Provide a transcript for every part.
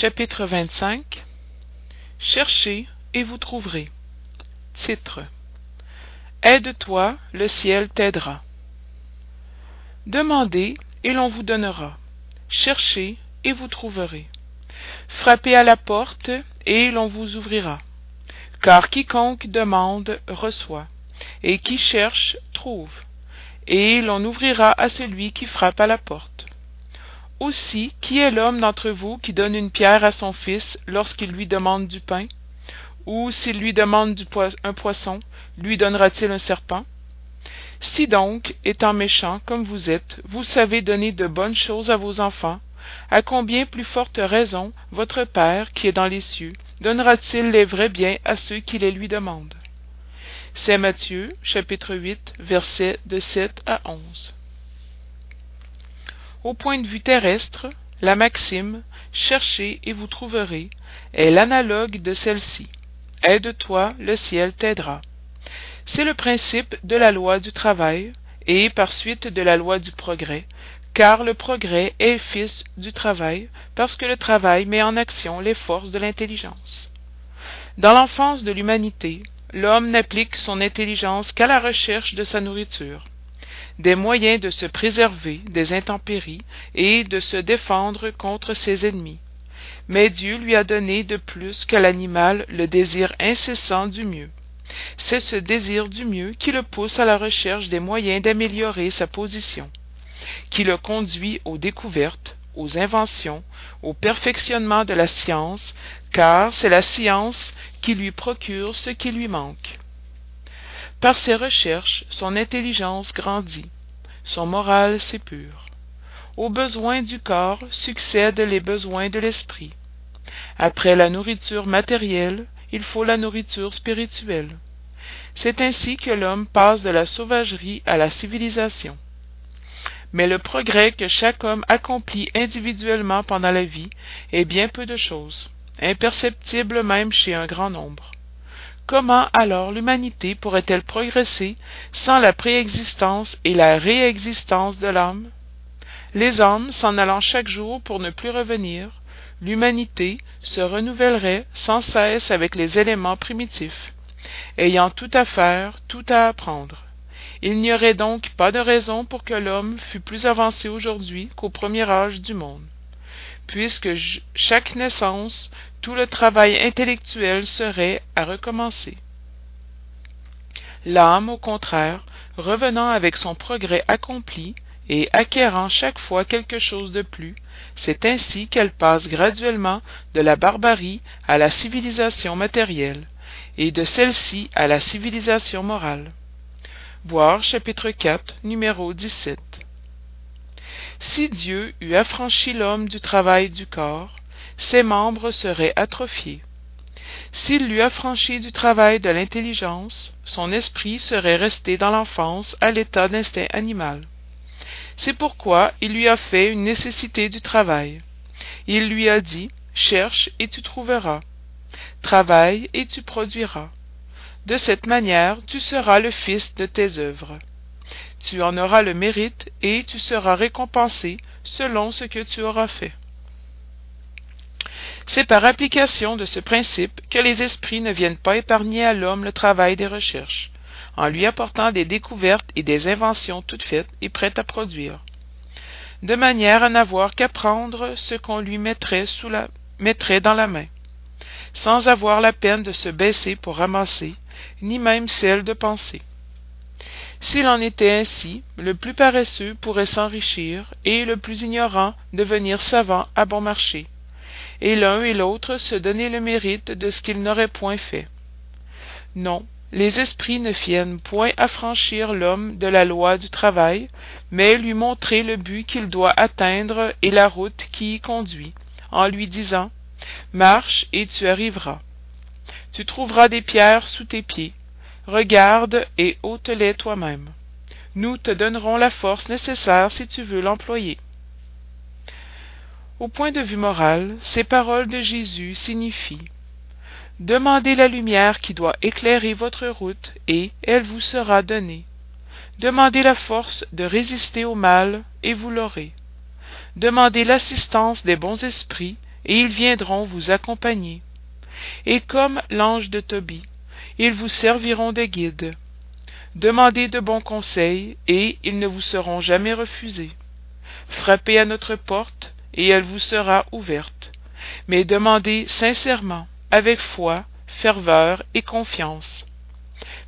Chapitre 25 Cherchez et vous trouverez. Titre Aide-toi, le ciel t'aidera. Demandez et l'on vous donnera. Cherchez et vous trouverez. Frappez à la porte et l'on vous ouvrira. Car quiconque demande reçoit, et qui cherche trouve, et l'on ouvrira à celui qui frappe à la porte. Aussi, qui est l'homme d'entre vous qui donne une pierre à son fils lorsqu'il lui demande du pain? Ou s'il lui demande un poisson, lui donnera-t-il un serpent? Si donc, étant méchant comme vous êtes, vous savez donner de bonnes choses à vos enfants, à combien plus forte raison votre Père qui est dans les cieux donnera-t-il les vrais biens à ceux qui les lui demandent? C'est Matthieu, chapitre 8, versets de 7 à 11. Au point de vue terrestre, la maxime Cherchez et vous trouverez est l'analogue de celle-ci. Aide-toi, le ciel t'aidera. C'est le principe de la loi du travail et par suite de la loi du progrès, car le progrès est fils du travail, parce que le travail met en action les forces de l'intelligence. Dans l'enfance de l'humanité, l'homme n'applique son intelligence qu'à la recherche de sa nourriture des moyens de se préserver des intempéries et de se défendre contre ses ennemis. Mais Dieu lui a donné de plus qu'à l'animal le désir incessant du mieux. C'est ce désir du mieux qui le pousse à la recherche des moyens d'améliorer sa position, qui le conduit aux découvertes, aux inventions, au perfectionnement de la science, car c'est la science qui lui procure ce qui lui manque. Par ses recherches, son intelligence grandit, son moral s'épure. Aux besoins du corps succèdent les besoins de l'esprit. Après la nourriture matérielle, il faut la nourriture spirituelle. C'est ainsi que l'homme passe de la sauvagerie à la civilisation. Mais le progrès que chaque homme accomplit individuellement pendant la vie est bien peu de chose, imperceptible même chez un grand nombre. Comment alors l'humanité pourrait-elle progresser sans la préexistence et la réexistence de l'âme? Les âmes s'en allant chaque jour pour ne plus revenir, l'humanité se renouvellerait sans cesse avec les éléments primitifs, ayant tout à faire, tout à apprendre. Il n'y aurait donc pas de raison pour que l'homme fût plus avancé aujourd'hui qu'au premier âge du monde puisque chaque naissance, tout le travail intellectuel serait à recommencer. L'âme, au contraire, revenant avec son progrès accompli et acquérant chaque fois quelque chose de plus, c'est ainsi qu'elle passe graduellement de la barbarie à la civilisation matérielle, et de celle-ci à la civilisation morale. Voir chapitre 4, numéro 17. Si Dieu eût affranchi l'homme du travail du corps, ses membres seraient atrophiés. S'il l'eût affranchi du travail de l'intelligence, son esprit serait resté dans l'enfance à l'état d'instinct animal. C'est pourquoi il lui a fait une nécessité du travail. Il lui a dit Cherche et tu trouveras. Travaille et tu produiras. De cette manière tu seras le fils de tes œuvres tu en auras le mérite et tu seras récompensé selon ce que tu auras fait. C'est par application de ce principe que les esprits ne viennent pas épargner à l'homme le travail des recherches, en lui apportant des découvertes et des inventions toutes faites et prêtes à produire, de manière à n'avoir qu'à prendre ce qu'on lui mettrait, dans la main, sans avoir la peine de se baisser pour ramasser, ni même celle de penser. S'il en était ainsi, le plus paresseux pourrait s'enrichir, et le plus ignorant devenir savant à bon marché, et l'un et l'autre se donner le mérite de ce qu'ils n'auraient point fait. Non, les esprits ne viennent point affranchir l'homme de la loi du travail, mais lui montrer le but qu'il doit atteindre et la route qui y conduit, en lui disant Marche et tu arriveras. Tu trouveras des pierres sous tes pieds, Regarde et ôte-les toi-même. Nous te donnerons la force nécessaire si tu veux l'employer. Au point de vue moral, ces paroles de Jésus signifient Demandez la lumière qui doit éclairer votre route, et elle vous sera donnée. Demandez la force de résister au mal, et vous l'aurez. Demandez l'assistance des bons esprits, et ils viendront vous accompagner. Et comme l'ange de Tobie, ils vous serviront de guide. Demandez de bons conseils, et ils ne vous seront jamais refusés. Frappez à notre porte, et elle vous sera ouverte. Mais demandez sincèrement, avec foi, ferveur et confiance.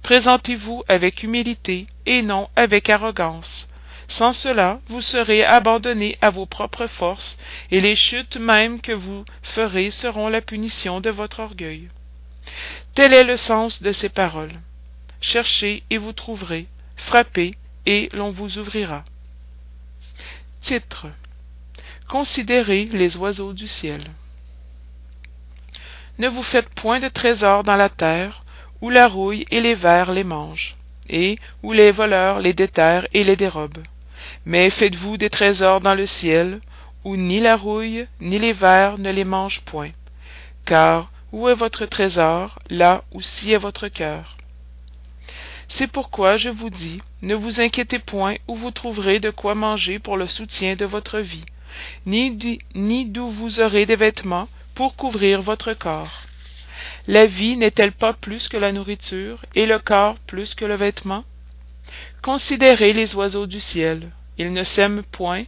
Présentez-vous avec humilité et non avec arrogance. Sans cela, vous serez abandonné à vos propres forces, et les chutes mêmes que vous ferez seront la punition de votre orgueil. Tel est le sens de ces paroles. Cherchez et vous trouverez, frappez et l'on vous ouvrira. Titre. Considérez les oiseaux du ciel. Ne vous faites point de trésors dans la terre, où la rouille et les vers les mangent, et où les voleurs les déterrent et les dérobent. Mais faites-vous des trésors dans le ciel, où ni la rouille ni les vers ne les mangent point. Car où est votre trésor, là aussi est votre cœur. C'est pourquoi je vous dis, ne vous inquiétez point où vous trouverez de quoi manger pour le soutien de votre vie, ni d'où vous aurez des vêtements pour couvrir votre corps. La vie n'est-elle pas plus que la nourriture, et le corps plus que le vêtement? Considérez les oiseaux du ciel. Ils ne sèment point,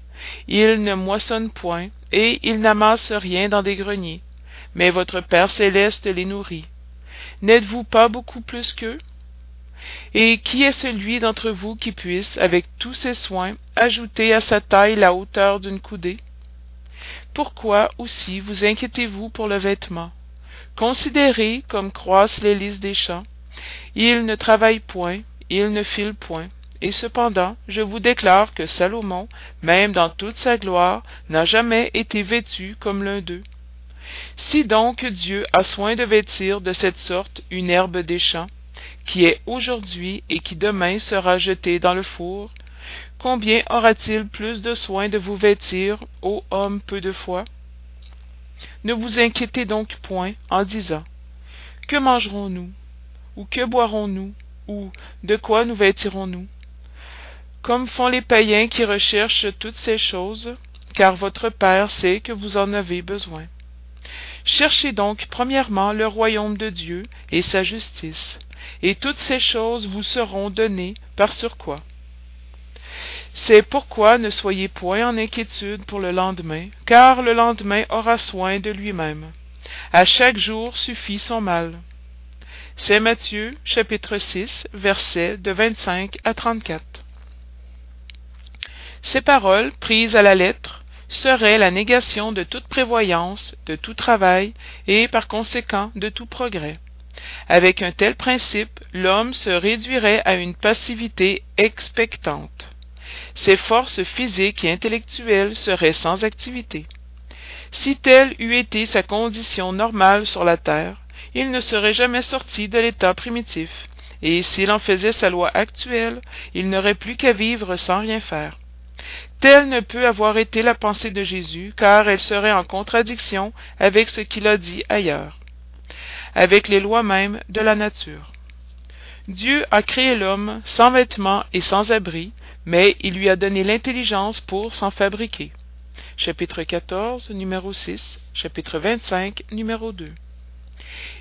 ils ne moissonnent point, et ils n'amassent rien dans des greniers. Mais votre Père céleste les nourrit. N'êtes-vous pas beaucoup plus qu'eux? Et qui est celui d'entre vous qui puisse, avec tous ses soins, ajouter à sa taille la hauteur d'une coudée? Pourquoi aussi vous inquiétez-vous pour le vêtement? Considérez comme croissent les lys des champs. Ils ne travaillent point, ils ne filent point. Et cependant, je vous déclare que Salomon, même dans toute sa gloire, n'a jamais été vêtu comme l'un d'eux. Si donc Dieu a soin de vêtir de cette sorte une herbe des champs, qui est aujourd'hui et qui demain sera jetée dans le four, combien aura-t-il plus de soin de vous vêtir, ô homme peu de foi? Ne vous inquiétez donc point en disant Que mangerons-nous? Ou que boirons-nous? Ou de quoi nous vêtirons-nous? Comme font les païens qui recherchent toutes ces choses, car votre Père sait que vous en avez besoin. Cherchez donc premièrement le royaume de Dieu et sa justice, et toutes ces choses vous seront données par surcroît. C'est pourquoi ne soyez point en inquiétude pour le lendemain, car le lendemain aura soin de lui-même. À chaque jour suffit son mal. C'est Matthieu chapitre 6 versets de 25 à 34. Ces paroles, prises à la lettre, seraient la négation de toute prévoyance, de tout travail, et par conséquent de tout progrès. Avec un tel principe, l'homme se réduirait à une passivité expectante ses forces physiques et intellectuelles seraient sans activité. Si telle eût été sa condition normale sur la terre, il ne serait jamais sorti de l'état primitif, et s'il en faisait sa loi actuelle, il n'aurait plus qu'à vivre sans rien faire. Telle ne peut avoir été la pensée de Jésus, car elle serait en contradiction avec ce qu'il a dit ailleurs, avec les lois mêmes de la nature. Dieu a créé l'homme sans vêtements et sans abri, mais il lui a donné l'intelligence pour s'en fabriquer. Chapitre 14, numéro 6, chapitre 25, numéro 2.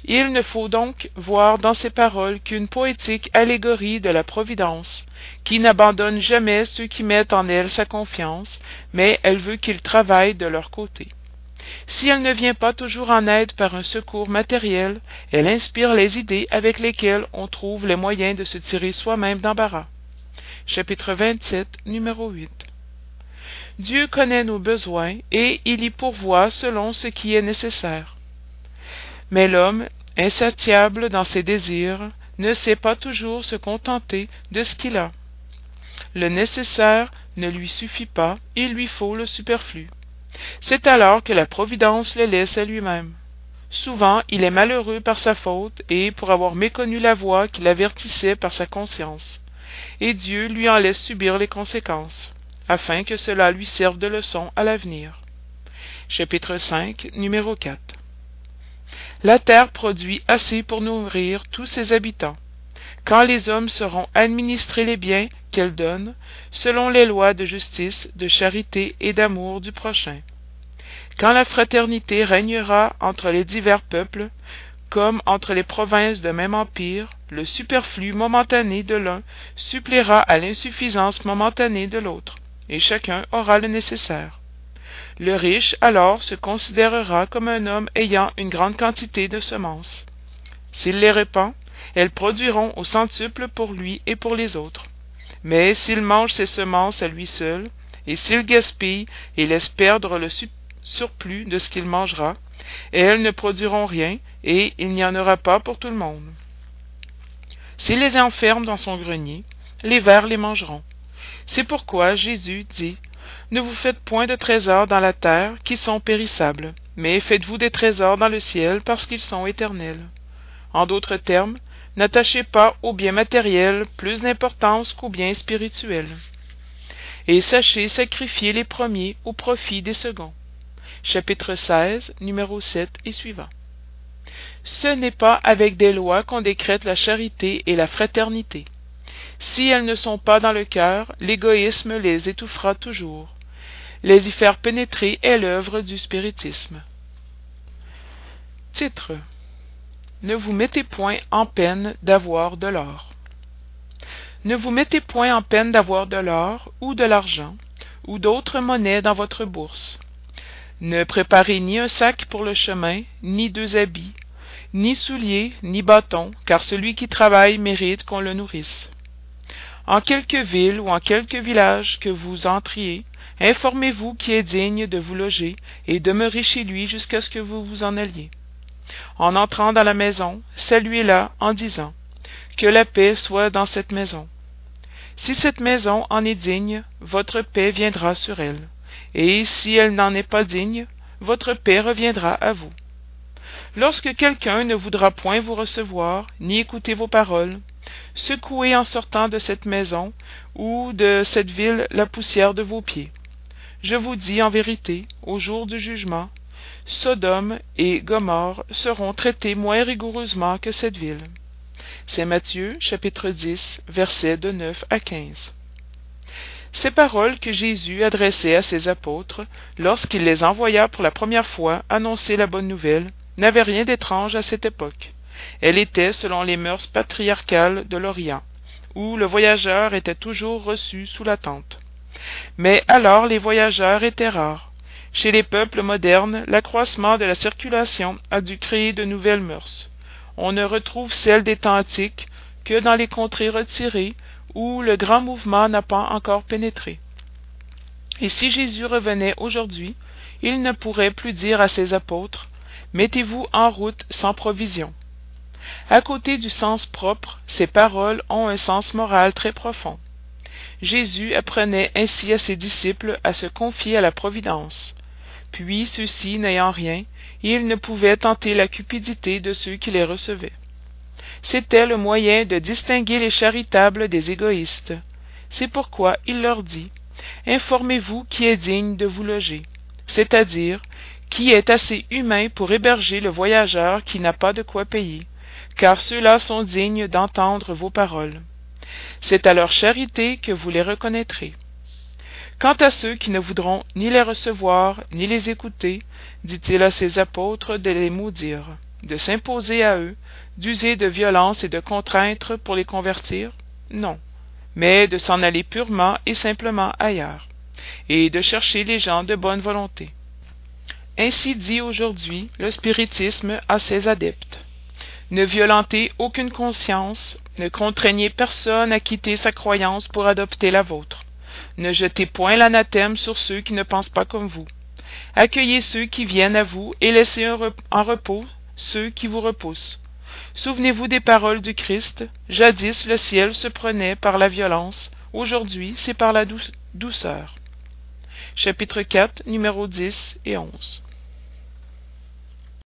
Il ne faut donc voir dans ces paroles qu'une poétique allégorie de la Providence, qui n'abandonne jamais ceux qui mettent en elle sa confiance, mais elle veut qu'ils travaillent de leur côté. Si elle ne vient pas toujours en aide par un secours matériel, elle inspire les idées avec lesquelles on trouve les moyens de se tirer soi-même d'embarras. Chapitre 27, numéro 8. Dieu connaît nos besoins et il y pourvoit selon ce qui est nécessaire. Mais l'homme, insatiable dans ses désirs, ne sait pas toujours se contenter de ce qu'il a. Le nécessaire ne lui suffit pas, il lui faut le superflu. C'est alors que la Providence le laisse à lui-même. Souvent il est malheureux par sa faute et pour avoir méconnu la voie qui l'avertissait par sa conscience, et Dieu lui en laisse subir les conséquences, afin que cela lui serve de leçon à l'avenir. Chapitre 5, numéro 4 La terre produit assez pour nourrir tous ses habitants. Quand les hommes sauront administrer les biens qu'elle donne, selon les lois de justice, de charité et d'amour du prochain. quand la fraternité régnera entre les divers peuples, comme entre les provinces d'un même empire, le superflu momentané de l'un suppléera à l'insuffisance momentanée de l'autre, et chacun aura le nécessaire. Le riche alors se considérera comme un homme ayant une grande quantité de semences. S'il les répand, elles produiront au centuple pour lui et pour les autres. Mais s'il mange ses semences à lui seul, et s'il gaspille et laisse perdre le surplus de ce qu'il mangera, elles ne produiront rien, et il n'y en aura pas pour tout le monde. S'il les enferme dans son grenier, les vers les mangeront. C'est pourquoi Jésus dit Ne vous faites point de trésors dans la terre qui sont périssables, mais faites-vous des trésors dans le ciel parce qu'ils sont éternels. En d'autres termes, n'attachez pas aux biens matériels plus d'importance qu'aux biens spirituels. Et sachez sacrifier les premiers au profit des seconds. Chapitre 16, numéro 7 et suivant. Ce n'est pas avec des lois qu'on décrète la charité et la fraternité. Si elles ne sont pas dans le cœur, l'égoïsme les étouffera toujours. Les y faire pénétrer est l'œuvre du spiritisme. Titre ne vous mettez point en peine d'avoir de l'or. Ne vous mettez point en peine d'avoir de l'or ou de l'argent ou d'autres monnaies dans votre bourse. Ne préparez ni un sac pour le chemin, ni deux habits, ni souliers, ni bâtons, car celui qui travaille mérite qu'on le nourrisse. En quelque ville ou en quelque village que vous entriez, informez-vous qui est digne de vous loger et demeurez chez lui jusqu'à ce que vous vous en alliez en entrant dans la maison, saluez-la en disant Que la paix soit dans cette maison. Si cette maison en est digne, votre paix viendra sur elle, et si elle n'en est pas digne, votre paix reviendra à vous. Lorsque quelqu'un ne voudra point vous recevoir, ni écouter vos paroles, secouez en sortant de cette maison ou de cette ville la poussière de vos pieds. Je vous dis en vérité, au jour du jugement, Sodome et Gomorre seront traités moins rigoureusement que cette ville. C'est Matthieu chapitre 10 versets de 9 à 15. Ces paroles que Jésus adressait à ses apôtres lorsqu'il les envoya pour la première fois annoncer la bonne nouvelle n'avaient rien d'étrange à cette époque. Elle était selon les mœurs patriarcales de l'Orient, où le voyageur était toujours reçu sous la tente. Mais alors les voyageurs étaient rares chez les peuples modernes, l'accroissement de la circulation a dû créer de nouvelles mœurs. On ne retrouve celles des temps antiques que dans les contrées retirées où le grand mouvement n'a pas encore pénétré. Et si Jésus revenait aujourd'hui, il ne pourrait plus dire à ses apôtres Mettez-vous en route sans provision. À côté du sens propre, ces paroles ont un sens moral très profond. Jésus apprenait ainsi à ses disciples à se confier à la providence, puis ceux-ci n'ayant rien, ils ne pouvaient tenter la cupidité de ceux qui les recevaient. C'était le moyen de distinguer les charitables des égoïstes. C'est pourquoi il leur dit Informez-vous qui est digne de vous loger, c'est-à-dire qui est assez humain pour héberger le voyageur qui n'a pas de quoi payer, car ceux-là sont dignes d'entendre vos paroles. C'est à leur charité que vous les reconnaîtrez. Quant à ceux qui ne voudront ni les recevoir, ni les écouter, dit-il à ses apôtres de les maudire, de s'imposer à eux, d'user de violence et de contraintes pour les convertir? Non, mais de s'en aller purement et simplement ailleurs, et de chercher les gens de bonne volonté. Ainsi dit aujourd'hui le spiritisme à ses adeptes. Ne violentez aucune conscience, ne contraignez personne à quitter sa croyance pour adopter la vôtre. Ne jetez point l'anathème sur ceux qui ne pensent pas comme vous. Accueillez ceux qui viennent à vous et laissez en repos ceux qui vous repoussent. Souvenez-vous des paroles du Christ. Jadis le ciel se prenait par la violence, aujourd'hui c'est par la douceur. Chapitre 4, numéros 10 et 11.